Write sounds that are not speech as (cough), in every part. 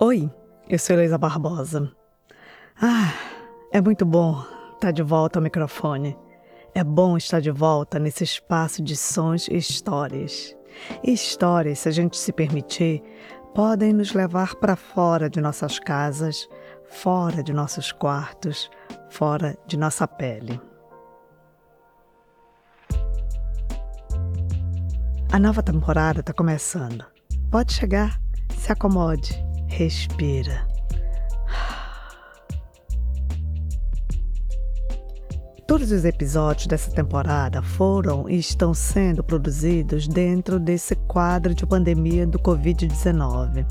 Oi, eu sou Heloísa Barbosa. Ah, é muito bom estar de volta ao microfone. É bom estar de volta nesse espaço de sons e histórias. E histórias, se a gente se permitir, podem nos levar para fora de nossas casas, fora de nossos quartos, fora de nossa pele. A nova temporada está começando. Pode chegar, se acomode, respira. Todos os episódios dessa temporada foram e estão sendo produzidos dentro desse quadro de pandemia do Covid-19,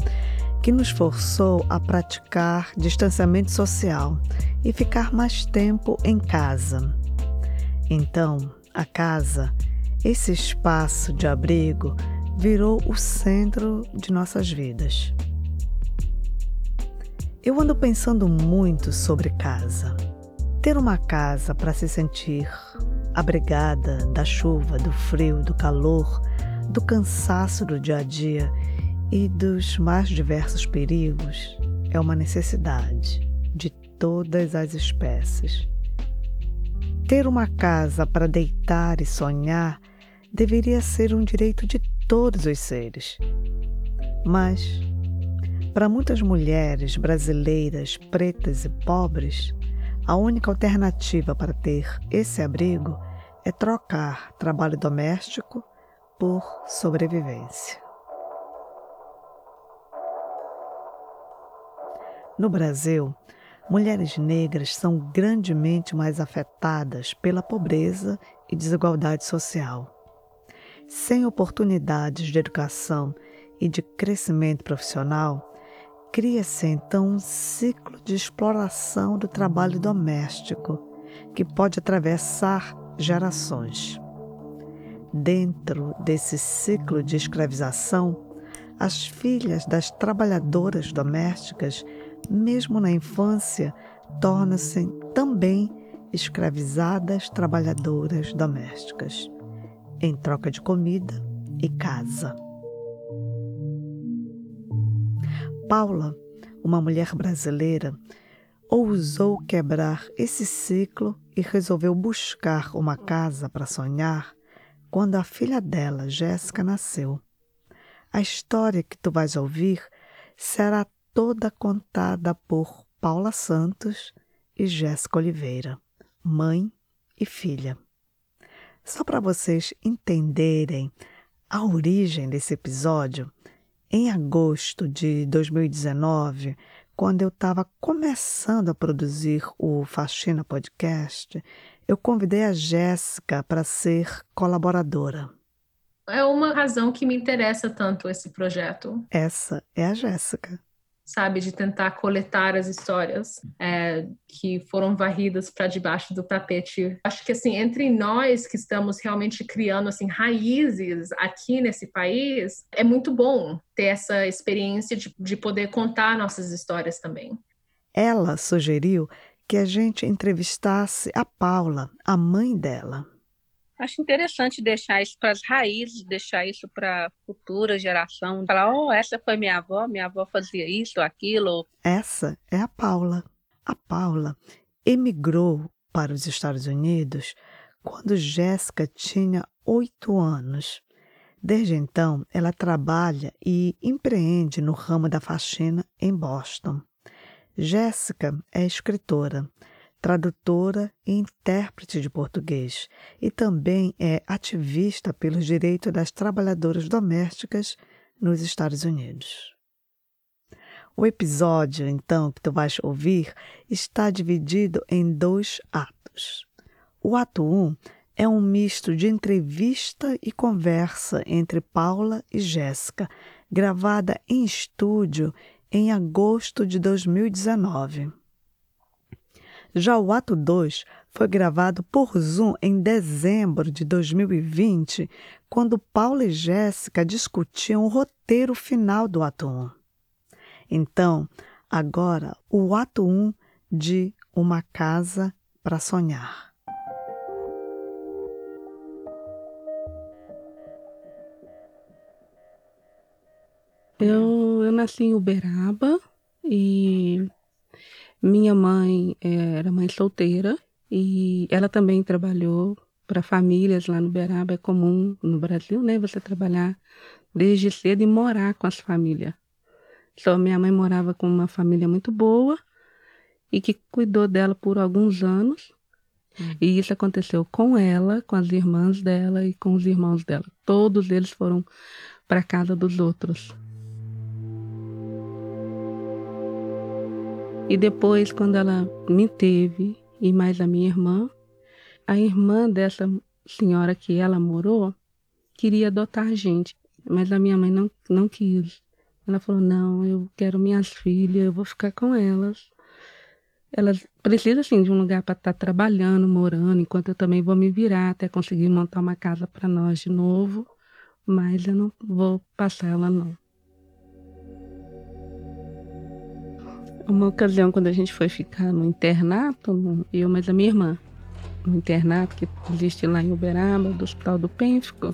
que nos forçou a praticar distanciamento social e ficar mais tempo em casa. Então, a casa, esse espaço de abrigo, virou o centro de nossas vidas. Eu ando pensando muito sobre casa. Ter uma casa para se sentir abrigada da chuva, do frio, do calor, do cansaço do dia a dia e dos mais diversos perigos é uma necessidade de todas as espécies. Ter uma casa para deitar e sonhar deveria ser um direito de todos os seres. Mas, para muitas mulheres brasileiras pretas e pobres, a única alternativa para ter esse abrigo é trocar trabalho doméstico por sobrevivência. No Brasil, mulheres negras são grandemente mais afetadas pela pobreza e desigualdade social. Sem oportunidades de educação e de crescimento profissional, Cria-se então um ciclo de exploração do trabalho doméstico que pode atravessar gerações. Dentro desse ciclo de escravização, as filhas das trabalhadoras domésticas, mesmo na infância, tornam-se também escravizadas trabalhadoras domésticas, em troca de comida e casa. Paula, uma mulher brasileira, ousou quebrar esse ciclo e resolveu buscar uma casa para sonhar quando a filha dela, Jéssica, nasceu. A história que tu vais ouvir será toda contada por Paula Santos e Jéssica Oliveira, mãe e filha. Só para vocês entenderem a origem desse episódio, em agosto de 2019, quando eu estava começando a produzir o Faxina Podcast, eu convidei a Jéssica para ser colaboradora. É uma razão que me interessa tanto esse projeto. Essa é a Jéssica sabe, de tentar coletar as histórias é, que foram varridas para debaixo do tapete. Acho que assim, entre nós que estamos realmente criando assim raízes aqui nesse país, é muito bom ter essa experiência de, de poder contar nossas histórias também. Ela sugeriu que a gente entrevistasse a Paula, a mãe dela. Acho interessante deixar isso para as raízes, deixar isso para a futura geração. Falar, oh, essa foi minha avó, minha avó fazia isso, aquilo. Essa é a Paula. A Paula emigrou para os Estados Unidos quando Jéssica tinha oito anos. Desde então, ela trabalha e empreende no ramo da faxina em Boston. Jéssica é escritora tradutora e intérprete de português, e também é ativista pelos direitos das trabalhadoras domésticas nos Estados Unidos. O episódio, então, que tu vais ouvir, está dividido em dois atos. O ato 1 um é um misto de entrevista e conversa entre Paula e Jéssica, gravada em estúdio em agosto de 2019. Já o ato 2 foi gravado por Zoom em dezembro de 2020, quando Paulo e Jéssica discutiam o roteiro final do ato 1. Então, agora, o ato 1 de Uma Casa para Sonhar. Eu, eu nasci em Uberaba e minha mãe eh, era mãe solteira e ela também trabalhou para famílias lá no Uberaba. É comum no Brasil, né? Você trabalhar desde cedo e morar com as famílias. Só minha mãe morava com uma família muito boa e que cuidou dela por alguns anos. Hum. E isso aconteceu com ela, com as irmãs dela e com os irmãos dela. Todos eles foram para casa dos outros. E depois, quando ela me teve e mais a minha irmã, a irmã dessa senhora que ela morou queria adotar a gente, mas a minha mãe não, não quis. Ela falou: Não, eu quero minhas filhas, eu vou ficar com elas. Elas precisam, assim, de um lugar para estar tá trabalhando, morando, enquanto eu também vou me virar até conseguir montar uma casa para nós de novo. Mas eu não vou passar ela, não. Uma ocasião, quando a gente foi ficar no internato, eu mais a minha irmã, no internato que existe lá em Uberaba, do Hospital do Pênfico,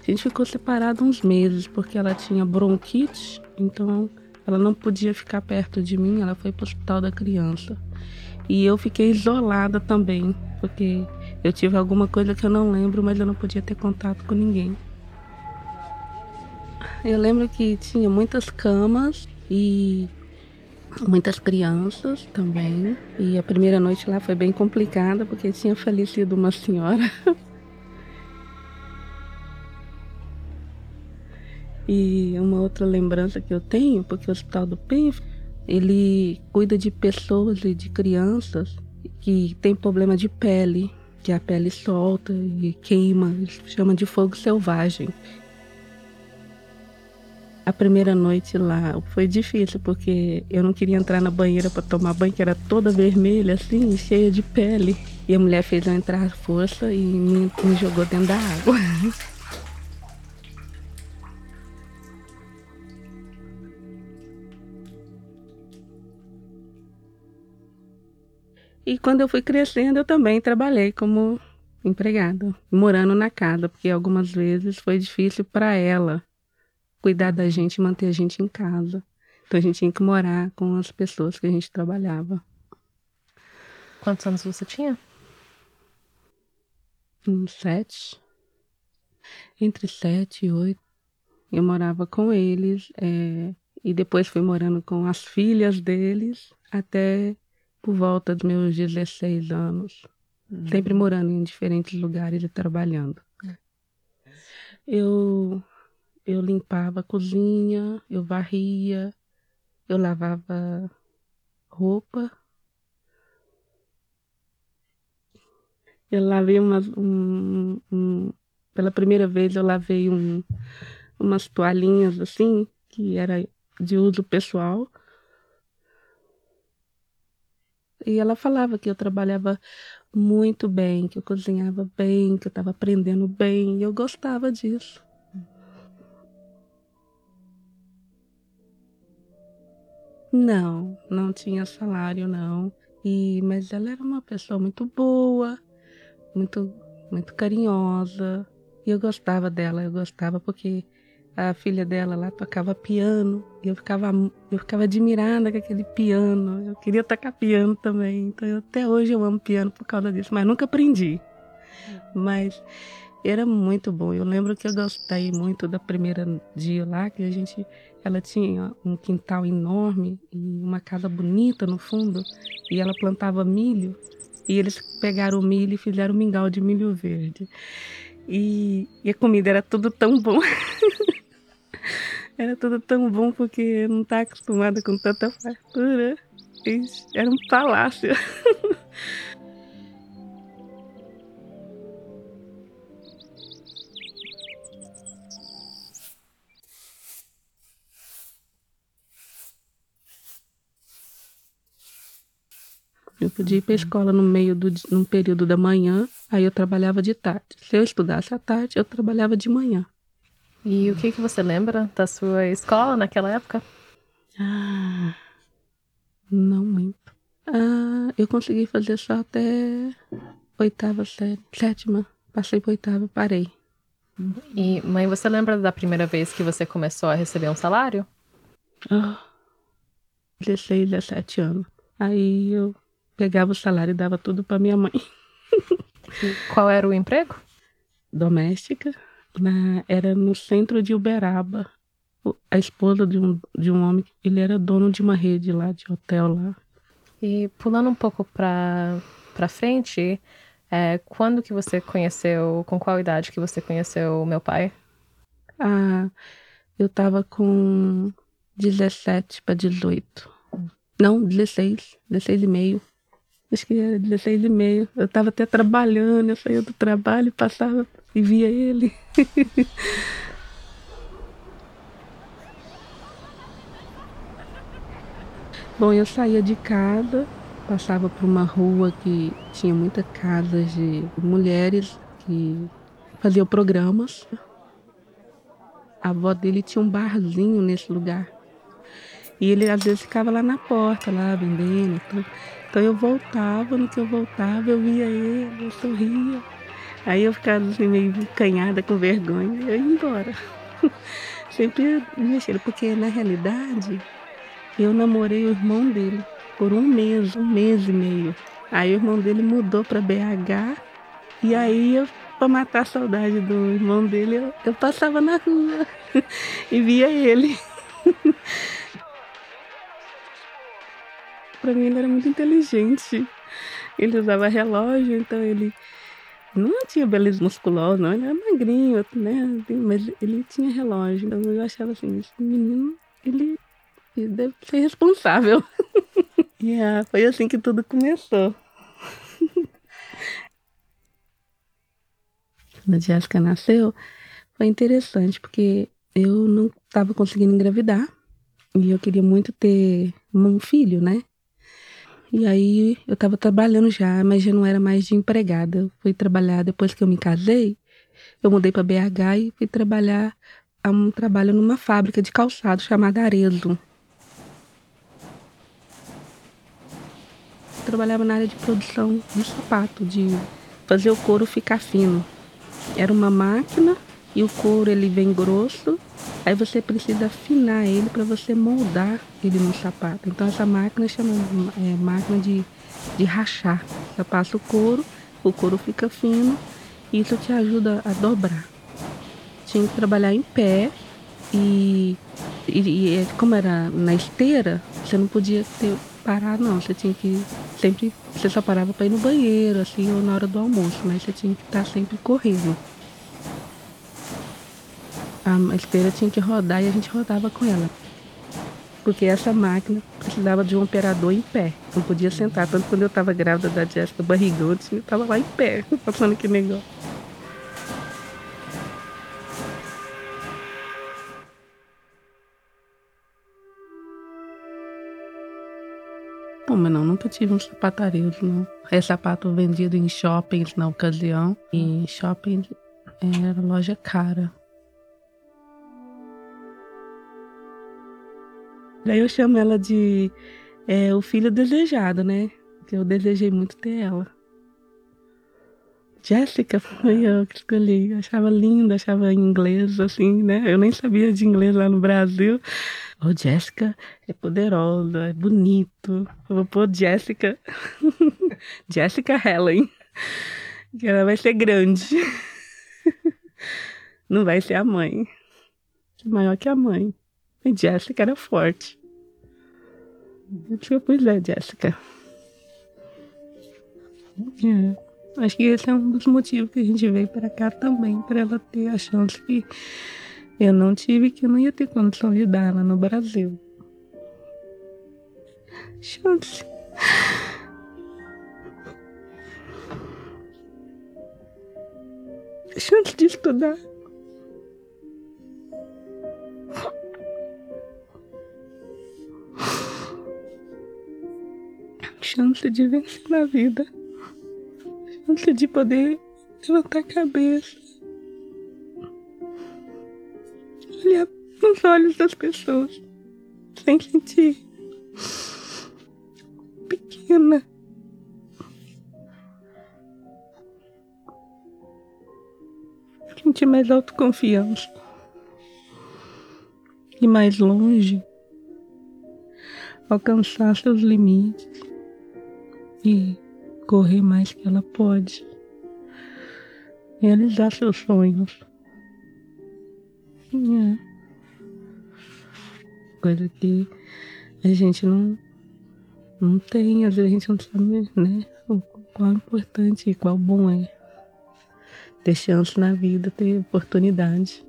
a gente ficou separado uns meses porque ela tinha bronquite, então ela não podia ficar perto de mim, ela foi para o hospital da criança. E eu fiquei isolada também, porque eu tive alguma coisa que eu não lembro, mas eu não podia ter contato com ninguém. Eu lembro que tinha muitas camas e muitas crianças também. E a primeira noite lá foi bem complicada porque tinha falecido uma senhora. e uma outra lembrança que eu tenho, porque o Hospital do PIF, ele cuida de pessoas e de crianças que têm problema de pele, que a pele solta e queima, chama de fogo selvagem a primeira noite lá foi difícil, porque eu não queria entrar na banheira para tomar banho, que era toda vermelha, assim, cheia de pele. E a mulher fez eu entrar à força e me, me jogou dentro da água. (laughs) E quando eu fui crescendo, eu também trabalhei como empregada, morando na casa, porque algumas vezes foi difícil para ela cuidar da gente e manter a gente em casa. Então a gente tinha que morar com as pessoas que a gente trabalhava. Quantos anos você tinha? Uns sete. Entre sete e oito. Eu morava com eles é, e depois fui morando com as filhas deles até por volta dos meus 16 anos. Uhum. Sempre morando em diferentes lugares e trabalhando. É. Eu eu limpava a cozinha, eu varria, eu lavava roupa. Eu lavei umas. Um, um, pela primeira vez eu lavei um, umas toalhinhas assim, que era de uso pessoal. E ela falava que eu trabalhava muito bem, que eu cozinhava bem, que eu estava aprendendo bem, e eu gostava disso. Não, não tinha salário, não. E, mas ela era uma pessoa muito boa, muito, muito carinhosa. E eu gostava dela, eu gostava porque a filha dela lá tocava piano e eu ficava, eu ficava admirada com aquele piano. Eu queria tocar piano também. Então eu, até hoje eu amo piano por causa disso, mas nunca aprendi. Mas era muito bom. Eu lembro que eu gostei muito da primeira dia lá, que a gente ela tinha um quintal enorme e uma casa bonita no fundo, e ela plantava milho, e eles pegaram o milho e fizeram mingau de milho verde. E, e a comida era tudo tão bom. (laughs) era tudo tão bom porque eu não estava acostumada com tanta fartura. Era um palácio. (laughs) Eu podia ir para a escola no meio do num período da manhã, aí eu trabalhava de tarde. Se eu estudasse à tarde, eu trabalhava de manhã. E o que que você lembra da sua escola naquela época? Ah, não muito. Ah, eu consegui fazer só até oitava série, sétima. Passei para oitava, parei. E mãe, você lembra da primeira vez que você começou a receber um salário? Oh, 16, 17 anos. Aí eu pegava o salário e dava tudo para minha mãe. (laughs) Qual era o emprego? Doméstica. Na, era no centro de Uberaba. A esposa de um, de um homem, ele era dono de uma rede lá, de hotel lá. E pulando um pouco para frente, é, quando que você conheceu, com qual idade que você conheceu o meu pai? Ah, eu tava com 17 para 18. Não, 16, 16 e meio. Acho que era 16 e meio. Eu tava até trabalhando, eu saía do trabalho, passava e via ele. (laughs) Bom, eu saía de casa, passava por uma rua que tinha muitas casas de mulheres que faziam programas. A avó dele tinha um barzinho nesse lugar. E ele às vezes ficava lá na porta, lá vendendo. Então, então eu voltava, no que eu voltava, eu via ele, eu sorria. Aí eu ficava assim, meio canhada, com vergonha, eu ia embora. (laughs) Sempre mexendo, porque na realidade eu namorei o irmão dele por um mês, um mês e meio. Aí o irmão dele mudou para BH e aí eu para matar a saudade do irmão dele, eu, eu passava na rua (laughs) e via ele. (laughs) para mim ele era muito inteligente. Ele usava relógio, então ele não tinha beleza musculosa, não, ele era magrinho, né? Mas ele tinha relógio. Então eu achava assim, esse menino, ele e deve ser responsável. yeah, (laughs) foi assim que tudo começou. (laughs) Quando a Jéssica nasceu, foi interessante, porque eu não estava conseguindo engravidar. E eu queria muito ter um filho, né? E aí eu estava trabalhando já, mas já não era mais de empregada. Eu fui trabalhar depois que eu me casei. Eu mudei para BH e fui trabalhar um trabalho numa fábrica de calçado chamada Arezo. trabalhava na área de produção de sapato, de fazer o couro ficar fino. Era uma máquina e o couro ele vem grosso, aí você precisa afinar ele para você moldar ele no sapato. Então essa máquina chama é, máquina de, de rachar. Você passa o couro, o couro fica fino e isso te ajuda a dobrar. Tinha que trabalhar em pé e, e, e como era na esteira, você não podia ter parar não, você tinha que sempre, você só parava para ir no banheiro, assim, ou na hora do almoço, mas você tinha que estar tá sempre correndo. A esteira tinha que rodar e a gente rodava com ela. Porque essa máquina precisava de um operador em pé. Não podia sentar. Tanto quando eu estava grávida da Jéssica barrigão, eu estava lá em pé, (laughs) passando que negócio. Bom, mas não, nunca tive um sapatareiro, não. É sapato vendido em shoppings na ocasião. E shopping era loja cara. Daí eu chamo ela de é, o filho desejado, né? Que eu desejei muito ter ela. Jéssica foi eu que escolhi. Eu achava linda, achava inglês, assim, né? Eu nem sabia de inglês lá no Brasil. Oh, Jéssica é poderosa, é bonito. Eu vou pôr Jéssica. (laughs) Jéssica Helen. Que ela vai ser grande. (laughs) Não vai ser a mãe. Maior que a mãe. E Jéssica era forte. Eu pois é, Jéssica. É. Acho que esse é um dos motivos que a gente veio para cá também, para ela ter a chance que eu não tive que eu não ia ter condição de dar lá no Brasil. Chance. Chance de estudar. Chance de vencer na vida. Chance de poder levantar a cabeça olhar nos olhos das pessoas sem sentir pequena. Sentir mais autoconfiança. E mais longe alcançar seus limites e correr mais que ela pode, realizar seus sonhos. É. Coisa que a gente não, não tem, às vezes a gente não sabe, né? O é importante e qual bom é ter chance na vida, ter oportunidade.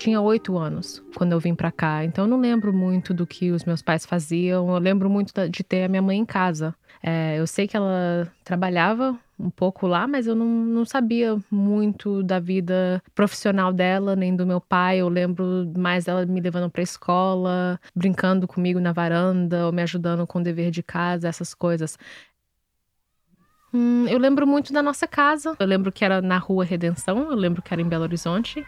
Tinha oito anos quando eu vim para cá, então eu não lembro muito do que os meus pais faziam. Eu lembro muito de ter a minha mãe em casa. É, eu sei que ela trabalhava um pouco lá, mas eu não, não sabia muito da vida profissional dela, nem do meu pai. Eu lembro mais dela me levando para escola, brincando comigo na varanda, ou me ajudando com o dever de casa, essas coisas. Hum, eu lembro muito da nossa casa. Eu lembro que era na Rua Redenção, eu lembro que era em Belo Horizonte.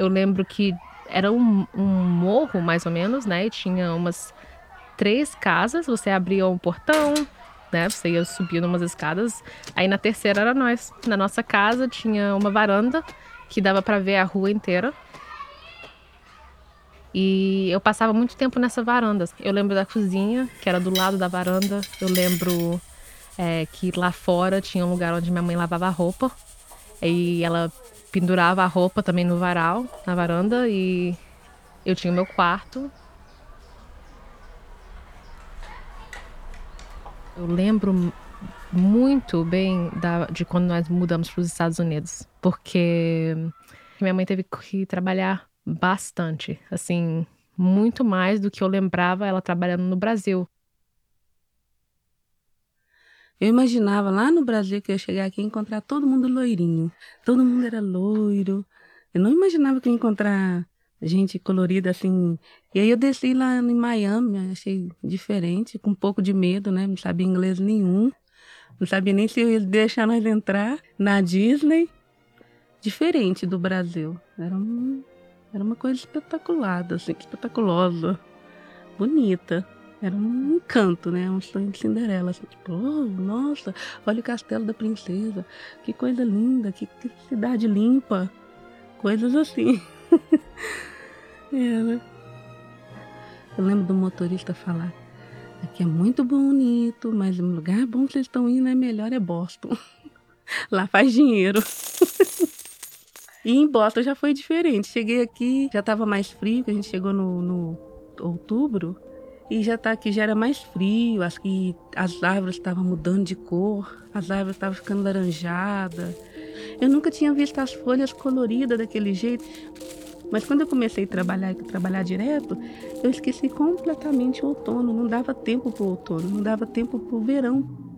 Eu lembro que era um, um morro, mais ou menos, né? E tinha umas três casas. Você abria um portão, né? Você ia subir umas escadas. Aí na terceira era nós. Na nossa casa tinha uma varanda que dava para ver a rua inteira. E eu passava muito tempo nessa varanda. Eu lembro da cozinha, que era do lado da varanda. Eu lembro é, que lá fora tinha um lugar onde minha mãe lavava roupa. E ela pendurava a roupa também no varal, na varanda, e eu tinha o meu quarto. Eu lembro muito bem da, de quando nós mudamos para os Estados Unidos, porque minha mãe teve que trabalhar bastante, assim, muito mais do que eu lembrava ela trabalhando no Brasil. Eu imaginava lá no Brasil que eu ia chegar aqui e encontrar todo mundo loirinho. Todo mundo era loiro. Eu não imaginava que ia encontrar gente colorida assim. E aí eu desci lá em Miami, achei diferente, com um pouco de medo, né? Não sabia inglês nenhum. Não sabia nem se ia deixar nós entrar na Disney. Diferente do Brasil. Era, um, era uma coisa espetacular, assim, espetaculosa. Bonita. Era um encanto, né? Um sonho de Cinderela. Assim, tipo, oh, nossa, olha o castelo da princesa. Que coisa linda, que, que cidade limpa. Coisas assim. (laughs) é, né? Eu lembro do motorista falar: aqui é muito bonito, mas o lugar bom que vocês estão indo é melhor é Boston. (laughs) Lá faz dinheiro. (laughs) e em Boston já foi diferente. Cheguei aqui, já estava mais frio, que a gente chegou no, no outubro. E já tá aqui, já era mais frio, as, e as árvores estavam mudando de cor, as árvores estavam ficando laranjadas. Eu nunca tinha visto as folhas coloridas daquele jeito. Mas quando eu comecei a trabalhar, trabalhar direto, eu esqueci completamente o outono. Não dava tempo para o outono, não dava tempo para o verão.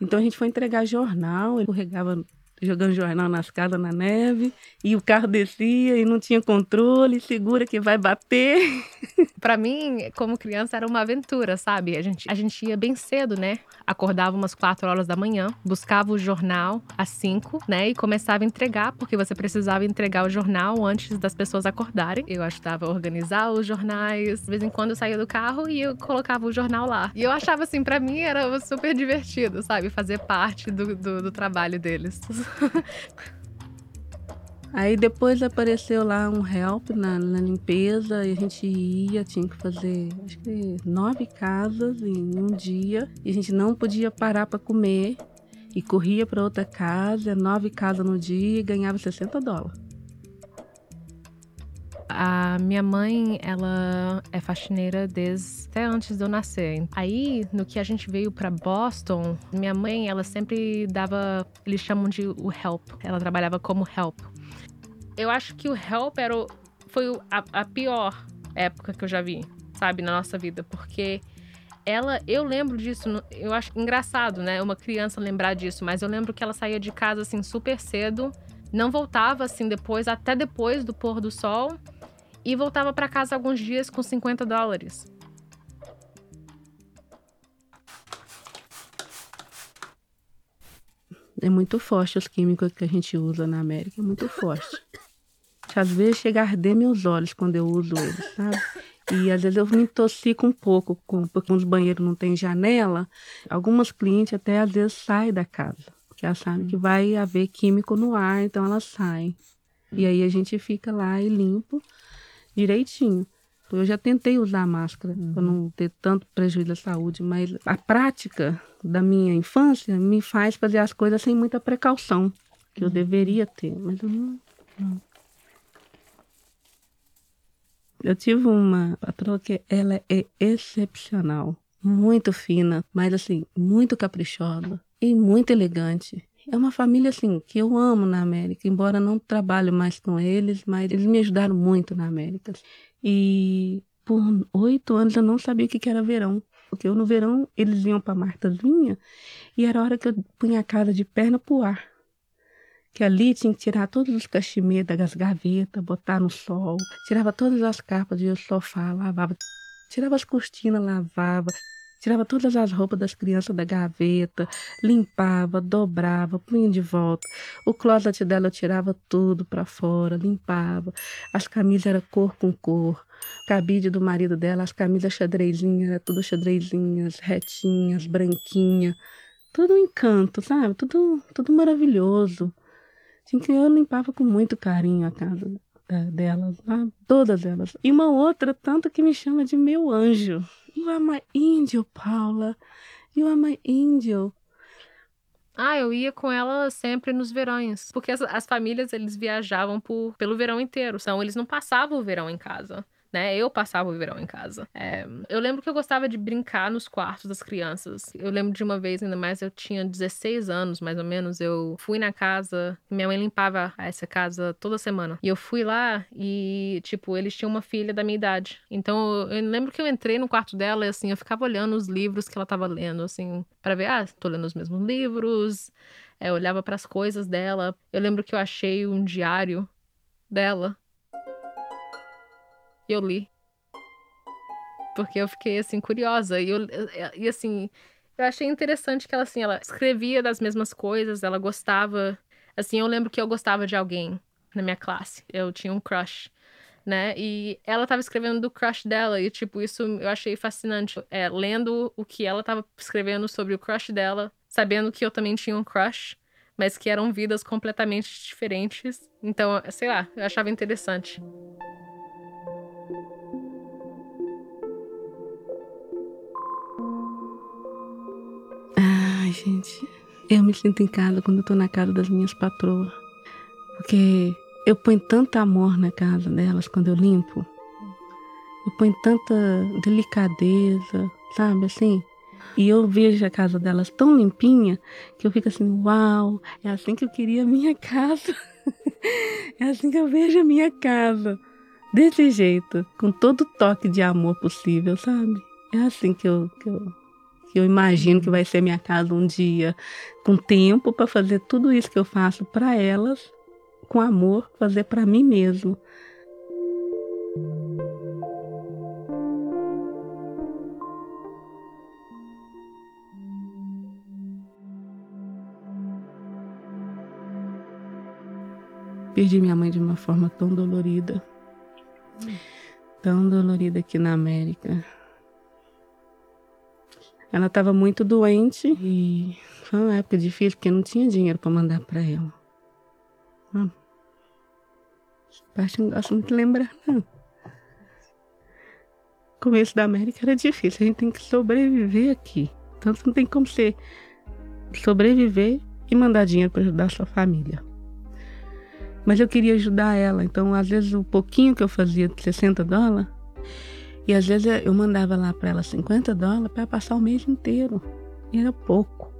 Então a gente foi entregar jornal, ele regava jogando jornal nas casas na neve, e o carro descia e não tinha controle, segura que vai bater. (laughs) para mim, como criança, era uma aventura, sabe? A gente, a gente ia bem cedo, né? Acordava umas 4 horas da manhã, buscava o jornal às 5, né? E começava a entregar, porque você precisava entregar o jornal antes das pessoas acordarem. Eu ajudava a organizar os jornais. De vez em quando eu saía do carro e eu colocava o jornal lá. E eu achava assim, para mim era super divertido, sabe? Fazer parte do, do, do trabalho deles. (laughs) (laughs) Aí depois apareceu lá um help na, na, limpeza e a gente ia, tinha que fazer acho que nove casas em um dia e a gente não podia parar para comer e corria para outra casa, nove casas no dia e ganhava 60 dólares. A minha mãe, ela é faxineira desde até antes de eu nascer. Aí, no que a gente veio para Boston, minha mãe, ela sempre dava, eles chamam de o help. Ela trabalhava como help. Eu acho que o help era o, foi a, a pior época que eu já vi, sabe, na nossa vida, porque ela, eu lembro disso, eu acho engraçado, né? Uma criança lembrar disso, mas eu lembro que ela saía de casa assim super cedo, não voltava assim depois, até depois do pôr do sol e voltava para casa alguns dias com 50 dólares. É muito forte os químicos que a gente usa na América, é muito forte. Às vezes chega a arder meus olhos quando eu uso eles, sabe? E às vezes eu me intoxico um pouco, com, porque os banheiros não tem janela. Algumas clientes até às vezes saem da casa, porque elas sabem que vai haver químico no ar, então elas saem. E aí a gente fica lá e limpo direitinho. Eu já tentei usar máscara uhum. para não ter tanto prejuízo à saúde, mas a prática da minha infância me faz fazer as coisas sem muita precaução, que eu uhum. deveria ter, mas eu não, não. Eu tive uma patroa que ela é excepcional, muito fina, mas assim, muito caprichosa e muito elegante. É uma família assim que eu amo na América, embora não trabalhe mais com eles, mas eles me ajudaram muito na América. E por oito anos eu não sabia o que era verão. Porque eu no verão eles iam para Martazinha e era a hora que eu punha a casa de perna pro ar. Que ali tinha que tirar todos os cachimês das gavetas, botar no sol, tirava todas as capas do sofá, lavava, tirava as cortinas, lavava, tirava todas as roupas das crianças da gaveta, limpava, dobrava, punha de volta. O closet dela eu tirava tudo para fora, limpava. As camisas eram cor com cor. Cabide do marido dela, as camisas xadrezinhas, era tudo xadrezinhas, retinhas, branquinha. Tudo um encanto, sabe? Tudo, tudo maravilhoso. Assim que eu limpava com muito carinho a casa delas, todas elas. E uma outra, tanto que me chama de meu anjo. You are my angel, Paula. You are my angel. Ah, eu ia com ela sempre nos verões. Porque as, as famílias, eles viajavam por, pelo verão inteiro. Então, eles não passavam o verão em casa né? Eu passava o verão em casa. É, eu lembro que eu gostava de brincar nos quartos das crianças. Eu lembro de uma vez, ainda mais, eu tinha 16 anos, mais ou menos. Eu fui na casa, minha mãe limpava essa casa toda semana. E eu fui lá e, tipo, eles tinham uma filha da minha idade. Então, eu lembro que eu entrei no quarto dela e, assim, eu ficava olhando os livros que ela tava lendo, assim, para ver, ah, tô lendo os mesmos livros. É, eu olhava para as coisas dela. Eu lembro que eu achei um diário dela eu li. Porque eu fiquei, assim, curiosa. E, eu, e assim, eu achei interessante que ela, assim, ela escrevia das mesmas coisas, ela gostava. Assim, eu lembro que eu gostava de alguém na minha classe. Eu tinha um crush, né? E ela tava escrevendo do crush dela. E, tipo, isso eu achei fascinante. É, lendo o que ela tava escrevendo sobre o crush dela, sabendo que eu também tinha um crush, mas que eram vidas completamente diferentes. Então, sei lá, eu achava interessante. Gente, eu me sinto em casa quando eu tô na casa das minhas patroas. Porque eu ponho tanto amor na casa delas quando eu limpo. Eu ponho tanta delicadeza, sabe assim? E eu vejo a casa delas tão limpinha que eu fico assim, uau, é assim que eu queria a minha (laughs) casa. é assim que eu vejo a minha casa. Desse jeito, com todo o toque de amor possível, sabe? É assim que eu, que eu que eu imagino que vai ser minha casa um dia, com tempo para fazer tudo isso que eu faço para elas, com amor, fazer para mim mesmo. Perdi minha mãe de uma forma tão dolorida. Tão dolorida aqui na América. Ela estava muito doente e foi uma época difícil porque não tinha dinheiro para mandar para ela. Parte não gosto muito de lembrar, não. O começo da América era difícil, a gente tem que sobreviver aqui. Então não tem como você sobreviver e mandar dinheiro para ajudar a sua família. Mas eu queria ajudar ela, então às vezes o pouquinho que eu fazia de 60 dólares, e às vezes eu mandava lá para ela 50 dólares para passar o mês inteiro. E era pouco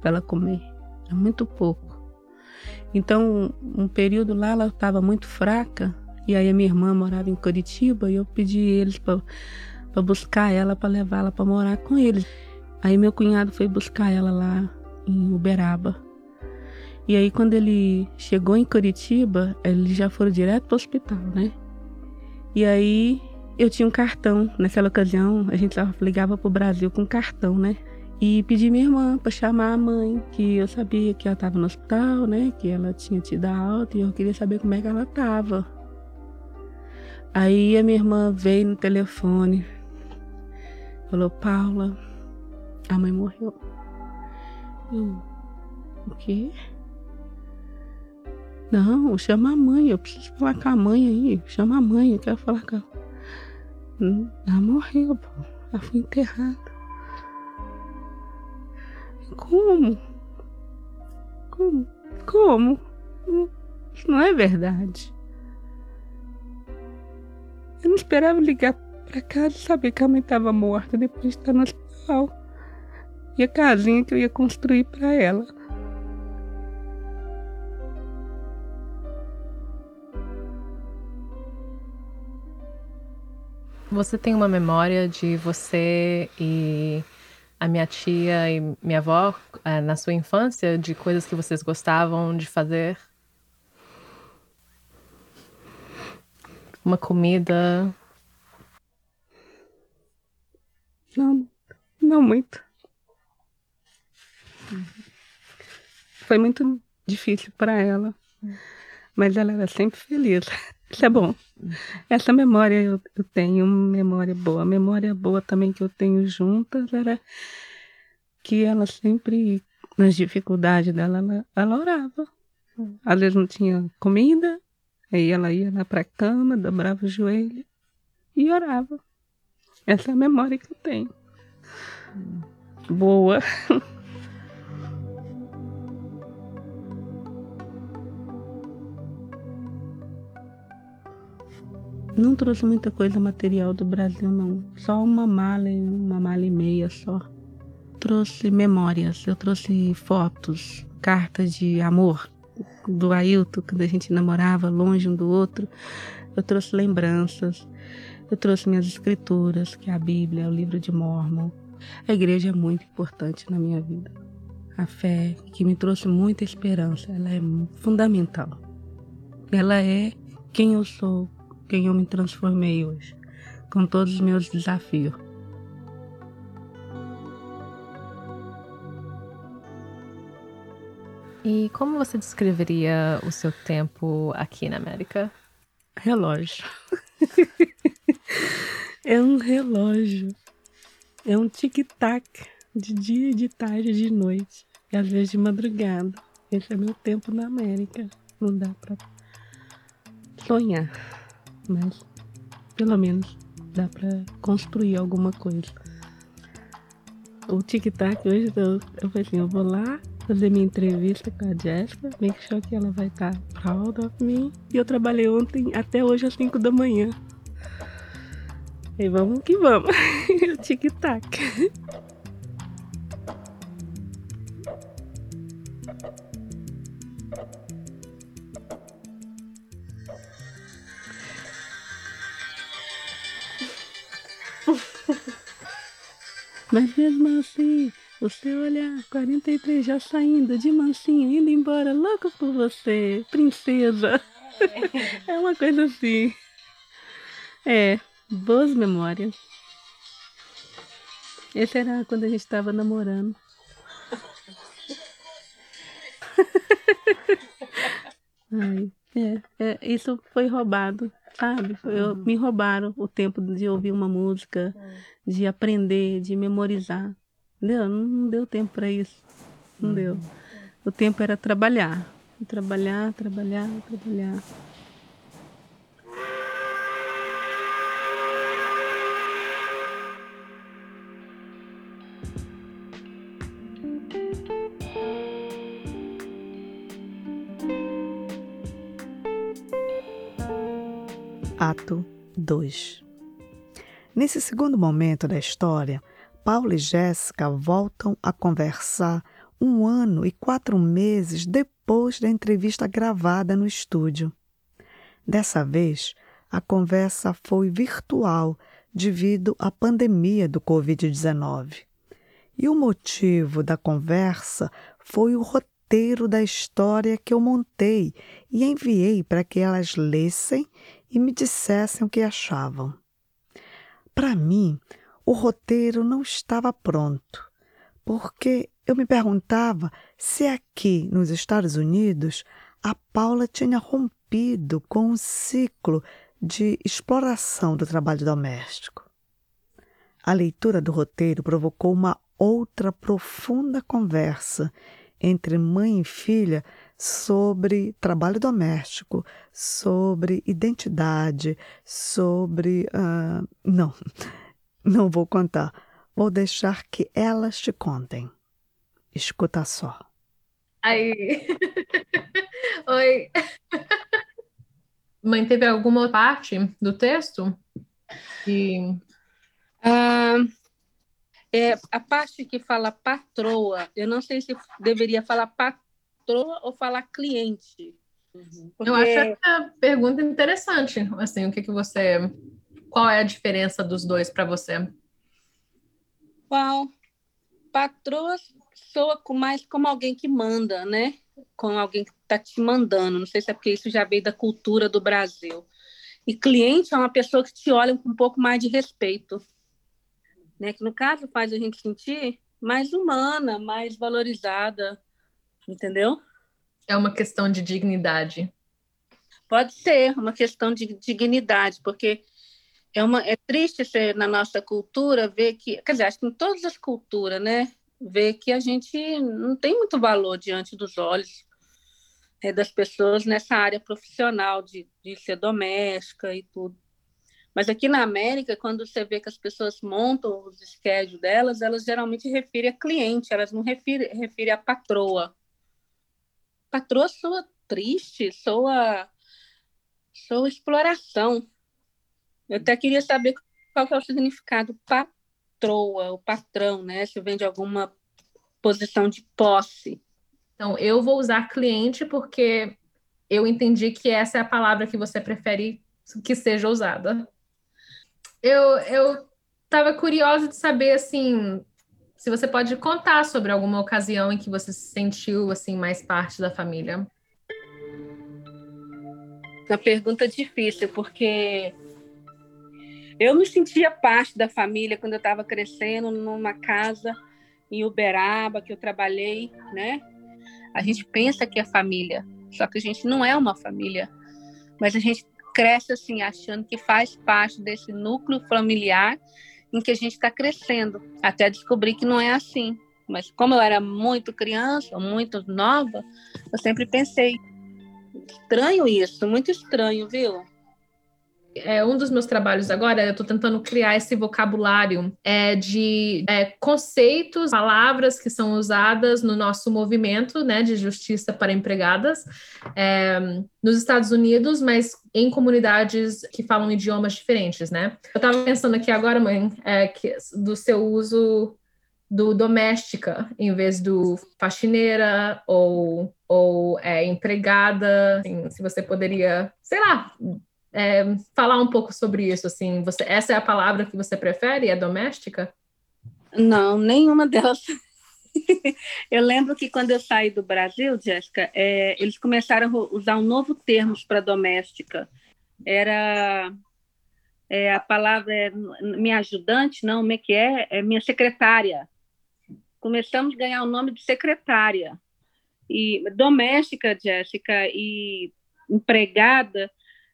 para ela comer. Era muito pouco. Então, um período lá ela estava muito fraca. E aí a minha irmã morava em Curitiba e eu pedi eles para buscar ela, para levar ela para morar com eles. Aí meu cunhado foi buscar ela lá em Uberaba. E aí quando ele chegou em Curitiba, eles já foram direto para o hospital, né? E aí eu tinha um cartão. Naquela ocasião, a gente ligava pro Brasil com cartão, né? E pedi minha irmã para chamar a mãe, que eu sabia que ela estava no hospital, né? Que ela tinha tido a alta e eu queria saber como é que ela estava. Aí a minha irmã veio no telefone, falou: Paula, a mãe morreu. Eu, o quê? Não, chama a mãe, eu preciso falar com a mãe aí. Chama a mãe, eu quero falar com ela. Ela morreu, pô. Ela foi enterrada. Como? Como? Como? Isso não é verdade. Eu não esperava ligar pra casa e saber que a mãe estava morta depois de estar no hospital. E a casinha que eu ia construir para ela. Você tem uma memória de você e a minha tia e minha avó eh, na sua infância de coisas que vocês gostavam de fazer? Uma comida? Não, não muito. Foi muito difícil para ela, mas ela era sempre feliz. Isso é bom. Essa memória eu, eu tenho, memória boa. A memória boa também que eu tenho juntas era que ela sempre, nas dificuldades dela, ela, ela orava. Às vezes não tinha comida, aí ela ia lá para a cama, dobrava o joelho e orava. Essa é a memória que eu tenho. Boa. (laughs) Não trouxe muita coisa material do Brasil, não. Só uma mala uma mala e meia só. Trouxe memórias, eu trouxe fotos, cartas de amor do Ailton, quando a gente namorava longe um do outro. Eu trouxe lembranças, eu trouxe minhas escrituras, que é a Bíblia, o livro de Mormon. A igreja é muito importante na minha vida. A fé, que me trouxe muita esperança, ela é fundamental. Ela é quem eu sou, quem eu me transformei hoje, com todos os meus desafios. E como você descreveria o seu tempo aqui na América? Relógio. (laughs) é um relógio. É um tic-tac de dia, de tarde, de noite. E às vezes de madrugada. Esse é meu tempo na América. Não dá pra sonhar mas pelo menos dá para construir alguma coisa. O tic-tac hoje eu, eu falei assim, eu vou lá fazer minha entrevista com a Jéssica, make sure que ela vai estar tá proud of me. E eu trabalhei ontem até hoje às 5 da manhã. E vamos que vamos. (laughs) o tic-tac. Mas mesmo assim, você olha 43 já saindo de mansinho, indo embora, louco por você, princesa. É uma coisa assim. É, boas memórias. Esse era quando a gente estava namorando. (laughs) Ai, é, é, isso foi roubado sabe? Eu, me roubaram o tempo de ouvir uma música, de aprender, de memorizar. Entendeu? Não, não deu tempo para isso. Não deu. O tempo era trabalhar. Trabalhar, trabalhar, trabalhar. Ato 2 Nesse segundo momento da história, Paulo e Jéssica voltam a conversar um ano e quatro meses depois da entrevista gravada no estúdio. Dessa vez, a conversa foi virtual devido à pandemia do Covid-19. E o motivo da conversa foi o roteiro da história que eu montei e enviei para que elas lessem e me dissessem o que achavam. Para mim, o roteiro não estava pronto, porque eu me perguntava se aqui nos Estados Unidos a Paula tinha rompido com um ciclo de exploração do trabalho doméstico. A leitura do roteiro provocou uma outra profunda conversa entre mãe e filha sobre trabalho doméstico, sobre identidade, sobre. Uh, não, (laughs) não vou contar. Vou deixar que elas te contem. Escuta só. Aí. (laughs) Oi. (laughs) Mãe, teve alguma parte do texto? E... Ah, é, a parte que fala patroa, eu não sei se deveria falar patroa ou falar cliente. Uhum. Porque... Eu acho essa pergunta interessante. Assim, o que, que você. Qual é a diferença dos dois para você? Qual? Patroa soa mais como alguém que manda, né? Com alguém que está te mandando. Não sei se é porque isso já veio da cultura do Brasil. E cliente é uma pessoa que te olha com um pouco mais de respeito né? Que no caso faz a gente sentir mais humana, mais valorizada, entendeu? É uma questão de dignidade. Pode ser uma questão de dignidade, porque é uma é triste ser na nossa cultura ver que, quer dizer, acho que em todas as culturas, né, ver que a gente não tem muito valor diante dos olhos é, das pessoas nessa área profissional de, de ser doméstica e tudo. Mas aqui na América, quando você vê que as pessoas montam os schedules delas, elas geralmente referem a cliente, elas não referem, referem a patroa. Patroa soa triste, soa, soa exploração. Eu até queria saber qual que é o significado patroa, o patrão, né? Se vem de alguma posição de posse. Então, eu vou usar cliente porque eu entendi que essa é a palavra que você prefere que seja usada eu, eu curiosa de saber, assim, se você pode contar sobre alguma ocasião em que você se sentiu, assim, mais parte da família. Uma pergunta difícil, porque eu me sentia parte da família quando eu estava crescendo numa casa em Uberaba, que eu trabalhei, né? A gente pensa que é família, só que a gente não é uma família, mas a gente cresce assim, achando que faz parte desse núcleo familiar em que a gente está crescendo, até descobrir que não é assim. Mas como eu era muito criança, muito nova, eu sempre pensei, estranho isso, muito estranho, viu? É, um dos meus trabalhos agora, eu estou tentando criar esse vocabulário é, de é, conceitos, palavras que são usadas no nosso movimento né, de justiça para empregadas é, nos Estados Unidos, mas em comunidades que falam idiomas diferentes, né? Eu estava pensando aqui agora, mãe, é, que, do seu uso do doméstica em vez do faxineira ou, ou é, empregada, assim, se você poderia, sei lá, é, falar um pouco sobre isso, assim, você, essa é a palavra que você prefere, é doméstica? Não, nenhuma delas. (laughs) eu lembro que quando eu saí do Brasil, Jéssica, é, eles começaram a usar um novo termo para doméstica. Era é, a palavra é, minha ajudante, não, como é que é? É minha secretária. Começamos a ganhar o nome de secretária. E doméstica, Jéssica, e empregada,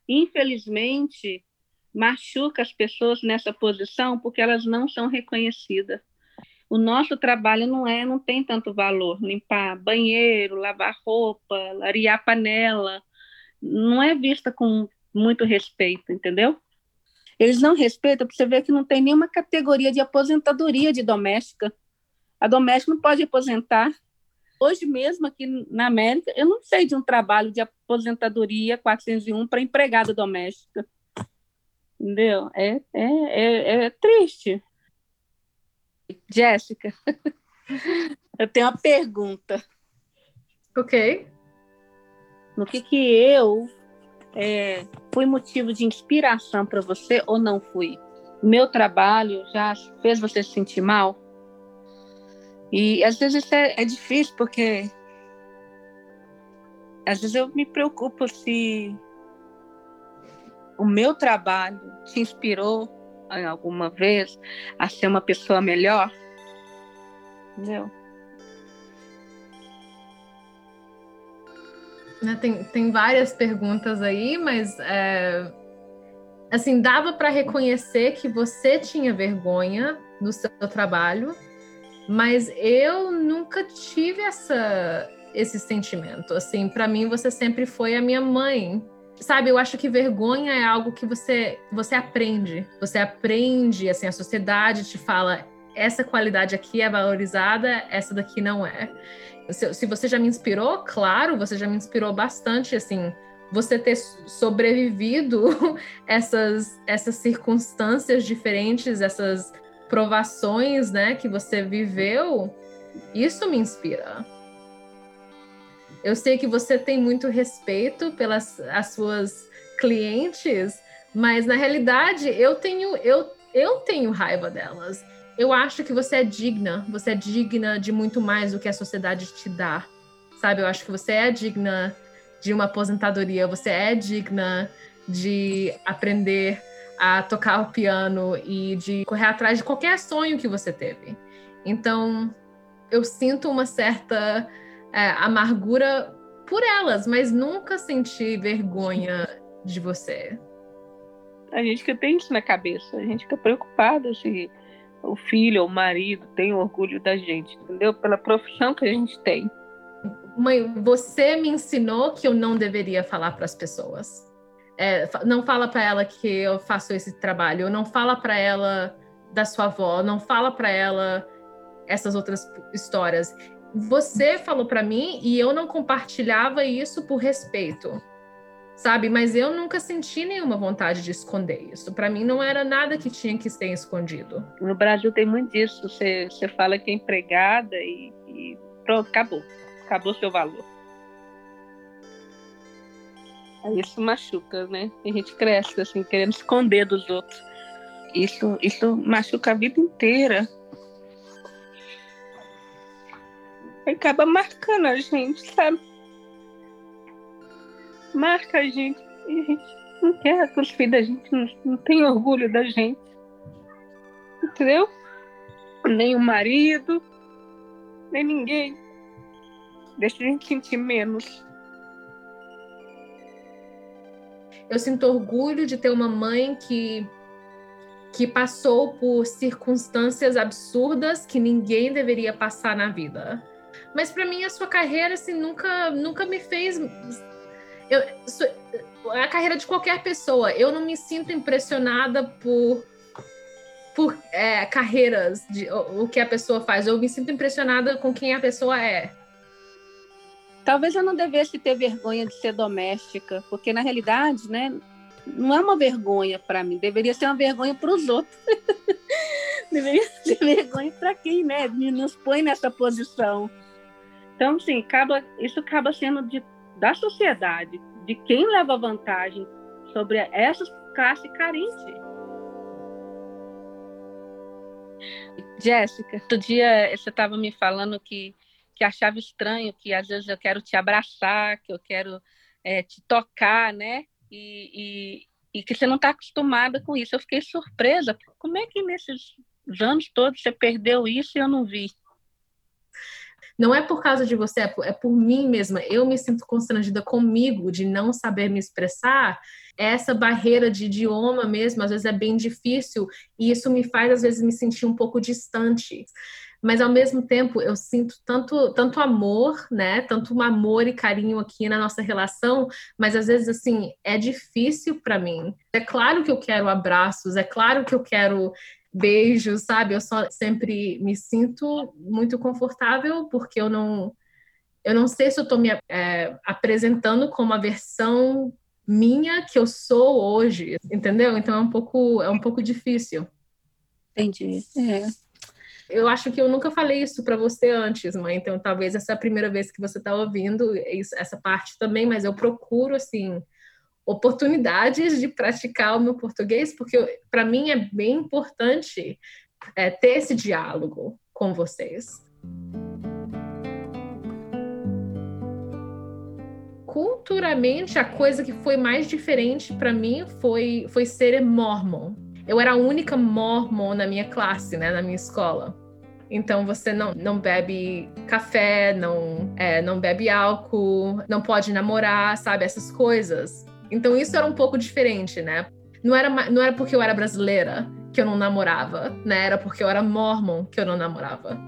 infelizmente, machuca as pessoas nessa posição porque elas não são reconhecidas. O nosso trabalho não é, não tem tanto valor. Limpar banheiro, lavar roupa, arear panela, não é vista com muito respeito, entendeu? Eles não respeitam, porque você vê que não tem nenhuma categoria de aposentadoria de doméstica. A doméstica não pode aposentar, Hoje mesmo, aqui na América, eu não sei de um trabalho de aposentadoria 401 para empregada doméstica. Entendeu? É, é, é, é triste. Jéssica, (laughs) eu tenho uma pergunta. Ok. No que que eu é, fui motivo de inspiração para você ou não fui? Meu trabalho já fez você se sentir mal? E às vezes é, é difícil, porque às vezes eu me preocupo se o meu trabalho te inspirou alguma vez a ser uma pessoa melhor. Entendeu? Né, tem, tem várias perguntas aí, mas é, assim, dava para reconhecer que você tinha vergonha no seu trabalho, mas eu nunca tive essa esse sentimento. Assim, para mim você sempre foi a minha mãe. Sabe, eu acho que vergonha é algo que você você aprende. Você aprende, assim, a sociedade te fala essa qualidade aqui é valorizada, essa daqui não é. Se, se você já me inspirou, claro, você já me inspirou bastante, assim, você ter sobrevivido (laughs) essas, essas circunstâncias diferentes, essas provações, né, que você viveu, isso me inspira. Eu sei que você tem muito respeito pelas as suas clientes, mas na realidade eu tenho eu, eu tenho raiva delas. Eu acho que você é digna, você é digna de muito mais do que a sociedade te dá. Sabe? Eu acho que você é digna de uma aposentadoria, você é digna de aprender a tocar o piano e de correr atrás de qualquer sonho que você teve. Então, eu sinto uma certa é, amargura por elas, mas nunca senti vergonha de você. A gente que tem isso na cabeça, a gente fica preocupado se o filho ou o marido tem orgulho da gente, entendeu? Pela profissão que a gente tem. Mãe, você me ensinou que eu não deveria falar para as pessoas. É, não fala para ela que eu faço esse trabalho, não fala para ela da sua avó, não fala para ela essas outras histórias. Você falou para mim e eu não compartilhava isso por respeito, sabe? Mas eu nunca senti nenhuma vontade de esconder isso. Para mim não era nada que tinha que ser escondido. No Brasil tem muito disso. Você, você fala que é empregada e, e pronto, acabou acabou seu valor. Isso machuca, né? A gente cresce assim, querendo esconder dos outros. Isso, isso machuca a vida inteira. Acaba marcando a gente, sabe? Marca a gente. E a gente não quer que os filhos da gente não, não tem orgulho da gente. Entendeu? Nem o marido, nem ninguém. Deixa a gente sentir menos. Eu sinto orgulho de ter uma mãe que que passou por circunstâncias absurdas que ninguém deveria passar na vida. Mas para mim a sua carreira assim nunca nunca me fez eu, a carreira de qualquer pessoa. Eu não me sinto impressionada por por é, carreiras de o, o que a pessoa faz. Eu me sinto impressionada com quem a pessoa é. Talvez eu não devesse ter vergonha de ser doméstica, porque na realidade, né, não é uma vergonha para mim, deveria ser uma vergonha para os outros. (laughs) deveria ser vergonha para quem, né, nos põe nessa posição. Então, sim, acaba, isso acaba sendo de, da sociedade, de quem leva vantagem sobre essa classe carente. Jéssica, outro dia você estava me falando que que achava estranho, que às vezes eu quero te abraçar, que eu quero é, te tocar, né? E, e, e que você não está acostumada com isso. Eu fiquei surpresa. Como é que nesses anos todos você perdeu isso e eu não vi? Não é por causa de você, é por, é por mim mesma. Eu me sinto constrangida comigo de não saber me expressar. Essa barreira de idioma mesmo, às vezes é bem difícil e isso me faz às vezes me sentir um pouco distante mas ao mesmo tempo eu sinto tanto, tanto amor, né? Tanto um amor e carinho aqui na nossa relação, mas às vezes assim é difícil para mim. É claro que eu quero abraços, é claro que eu quero beijos, sabe? Eu só sempre me sinto muito confortável porque eu não eu não sei se eu estou me é, apresentando como a versão minha que eu sou hoje, entendeu? Então é um pouco é um pouco difícil. Entendi. É. Eu acho que eu nunca falei isso para você antes, mãe. Então, talvez essa é a primeira vez que você está ouvindo essa parte também, mas eu procuro, assim, oportunidades de praticar o meu português, porque para mim é bem importante é, ter esse diálogo com vocês. Culturalmente, a coisa que foi mais diferente para mim foi, foi ser mormon eu era a única mormon na minha classe, né, na minha escola. Então você não, não bebe café, não, é, não bebe álcool, não pode namorar, sabe? Essas coisas. Então isso era um pouco diferente, né? não era, não era porque eu era brasileira que eu não namorava, né? Era porque eu era mormon que eu não namorava.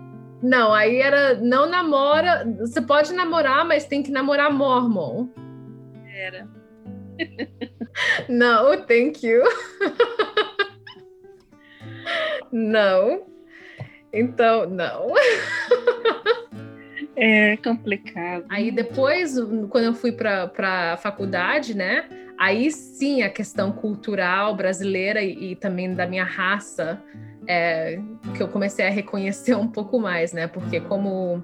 Não, aí era não namora. Você pode namorar, mas tem que namorar mormon. Era. (laughs) Não, thank you. (laughs) Não. Então, não. (laughs) É complicado. Aí depois, quando eu fui para a faculdade, né? Aí sim a questão cultural brasileira e, e também da minha raça é, que eu comecei a reconhecer um pouco mais, né? Porque como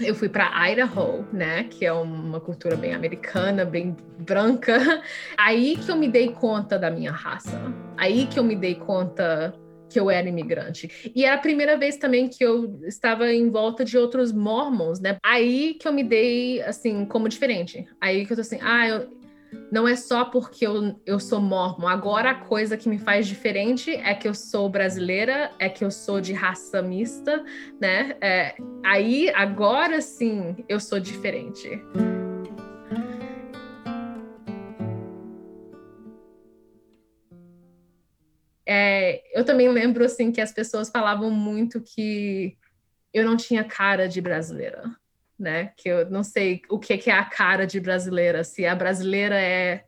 eu fui para Idaho, né, que é uma cultura bem americana, bem branca, (laughs) aí que eu me dei conta da minha raça. Aí que eu me dei conta que eu era imigrante. E era a primeira vez também que eu estava em volta de outros mormons, né? Aí que eu me dei, assim, como diferente. Aí que eu tô assim, ah, eu, não é só porque eu, eu sou mormon. Agora a coisa que me faz diferente é que eu sou brasileira, é que eu sou de raça mista, né? É, aí, agora sim, eu sou diferente. É, eu também lembro assim que as pessoas falavam muito que eu não tinha cara de brasileira né? Que eu não sei o que, é a cara de brasileira, se a brasileira é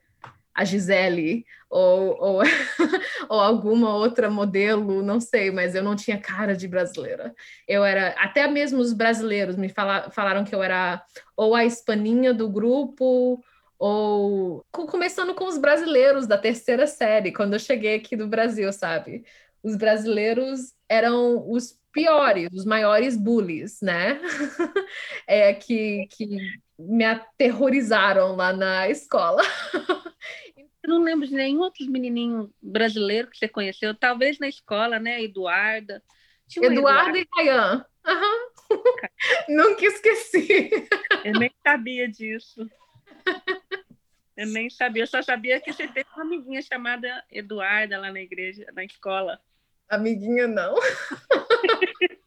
a Gisele ou, ou, (laughs) ou, alguma outra modelo, não sei, mas eu não tinha cara de brasileira. Eu era, até mesmo os brasileiros me fala, falaram que eu era ou a hispaninha do grupo, ou começando com os brasileiros da terceira série, quando eu cheguei aqui do Brasil, sabe? Os brasileiros eram os piores, os maiores bullies, né? (laughs) é, que, que me aterrorizaram lá na escola. (laughs) Eu não lembro de nenhum outro menininho brasileiro que você conheceu, talvez na escola, né? Eduarda. Eduardo, e Rayan. Uhum. (laughs) Nunca esqueci. Eu nem sabia disso. Eu nem sabia, eu só sabia que você teve uma amiguinha chamada Eduarda lá na igreja, na escola. Amiguinha, não. (laughs)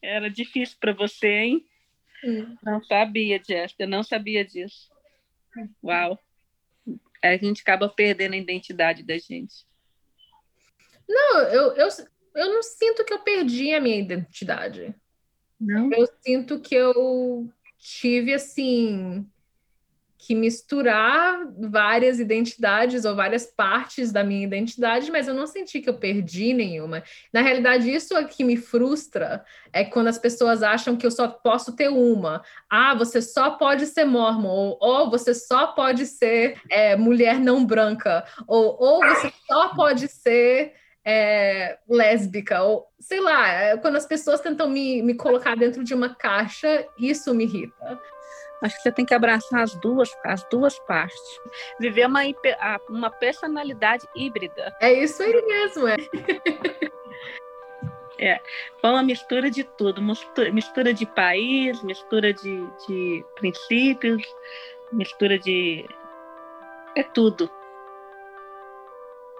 Era difícil para você, hein? Hum. Não sabia, Jéssica, não sabia disso. Uau. A gente acaba perdendo a identidade da gente. Não, eu, eu, eu não sinto que eu perdi a minha identidade. Não? Eu sinto que eu tive, assim, que misturar várias identidades ou várias partes da minha identidade, mas eu não senti que eu perdi nenhuma. Na realidade, isso é que me frustra é quando as pessoas acham que eu só posso ter uma. Ah, você só pode ser mormon, ou, ou você só pode ser é, mulher não branca, ou, ou você só pode ser é, lésbica, ou sei lá, é, quando as pessoas tentam me, me colocar dentro de uma caixa, isso me irrita. Acho que você tem que abraçar as duas, as duas partes. Viver uma, uma personalidade híbrida. É isso aí mesmo, é. (laughs) É, foi uma mistura de tudo, mistura de país, mistura de, de princípios, mistura de. É tudo.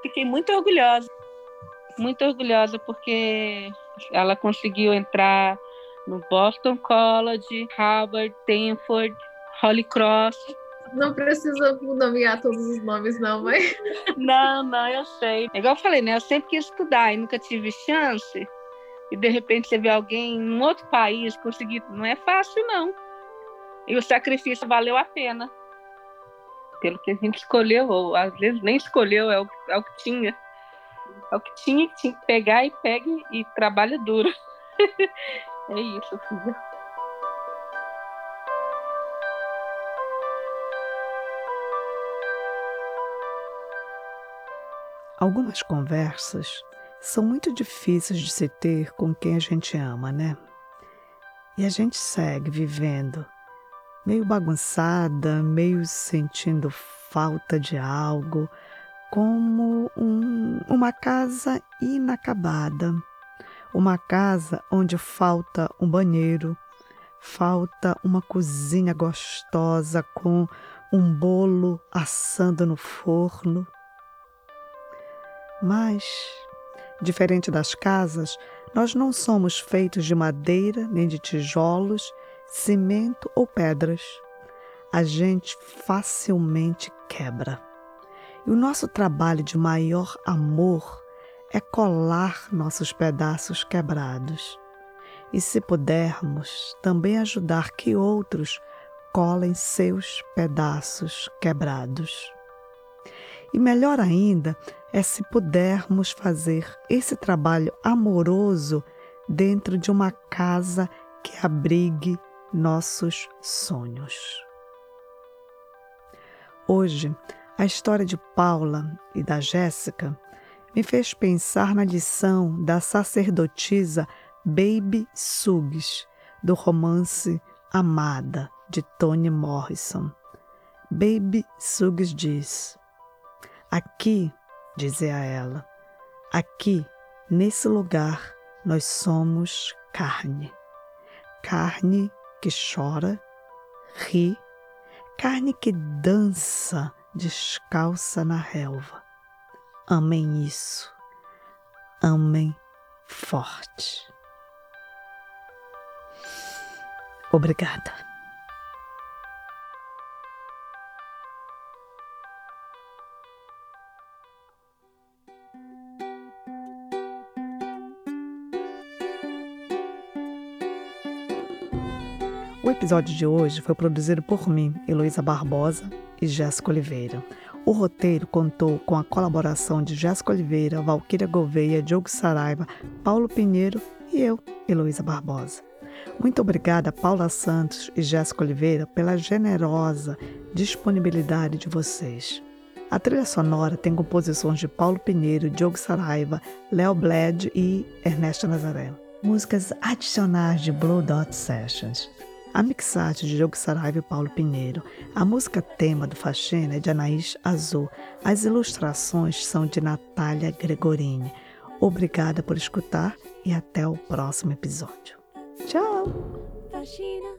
Fiquei muito orgulhosa, muito orgulhosa porque ela conseguiu entrar no Boston College, Harvard, Stanford, Holy Cross. Não precisa nomear todos os nomes, não, mas. (laughs) Não, não, eu sei. É igual eu falei, né? Eu sempre quis estudar e nunca tive chance. E de repente você vê alguém em outro país conseguir. Não é fácil, não. E o sacrifício valeu a pena. Pelo que a gente escolheu, ou às vezes nem escolheu, é o, é o que tinha. É o que tinha, que tinha que pegar e pegue e trabalha duro. (laughs) É isso, filha. Algumas conversas são muito difíceis de se ter com quem a gente ama, né? E a gente segue vivendo meio bagunçada, meio sentindo falta de algo, como um, uma casa inacabada uma casa onde falta um banheiro, falta uma cozinha gostosa com um bolo assando no forno. Mas, diferente das casas, nós não somos feitos de madeira, nem de tijolos, cimento ou pedras. A gente facilmente quebra. E o nosso trabalho de maior amor é colar nossos pedaços quebrados. E se pudermos, também ajudar que outros colhem seus pedaços quebrados. E melhor ainda é se pudermos fazer esse trabalho amoroso dentro de uma casa que abrigue nossos sonhos. Hoje, a história de Paula e da Jéssica me fez pensar na lição da sacerdotisa Baby Suggs, do romance Amada, de Toni Morrison. Baby Suggs diz: Aqui, dizia ela, aqui, nesse lugar, nós somos carne. Carne que chora, ri, carne que dança descalça na relva. Amem isso. Amem forte. Obrigada. O episódio de hoje foi produzido por mim, Heloísa Barbosa e Jéssica Oliveira. O roteiro contou com a colaboração de Jéssica Oliveira, Valquíria Gouveia, Diogo Saraiva, Paulo Pinheiro e eu, Heloísa Barbosa. Muito obrigada, Paula Santos e Jéssica Oliveira, pela generosa disponibilidade de vocês. A trilha sonora tem composições de Paulo Pinheiro, Diogo Saraiva, Léo Bled e Ernesto Nazaré. Músicas adicionais de Blue Dot Sessions. A mixagem de Diogo Saraiva e Paulo Pinheiro. A música tema do Faxina é de Anaís Azul. As ilustrações são de Natália Gregorini. Obrigada por escutar e até o próximo episódio. Tchau! Faxina.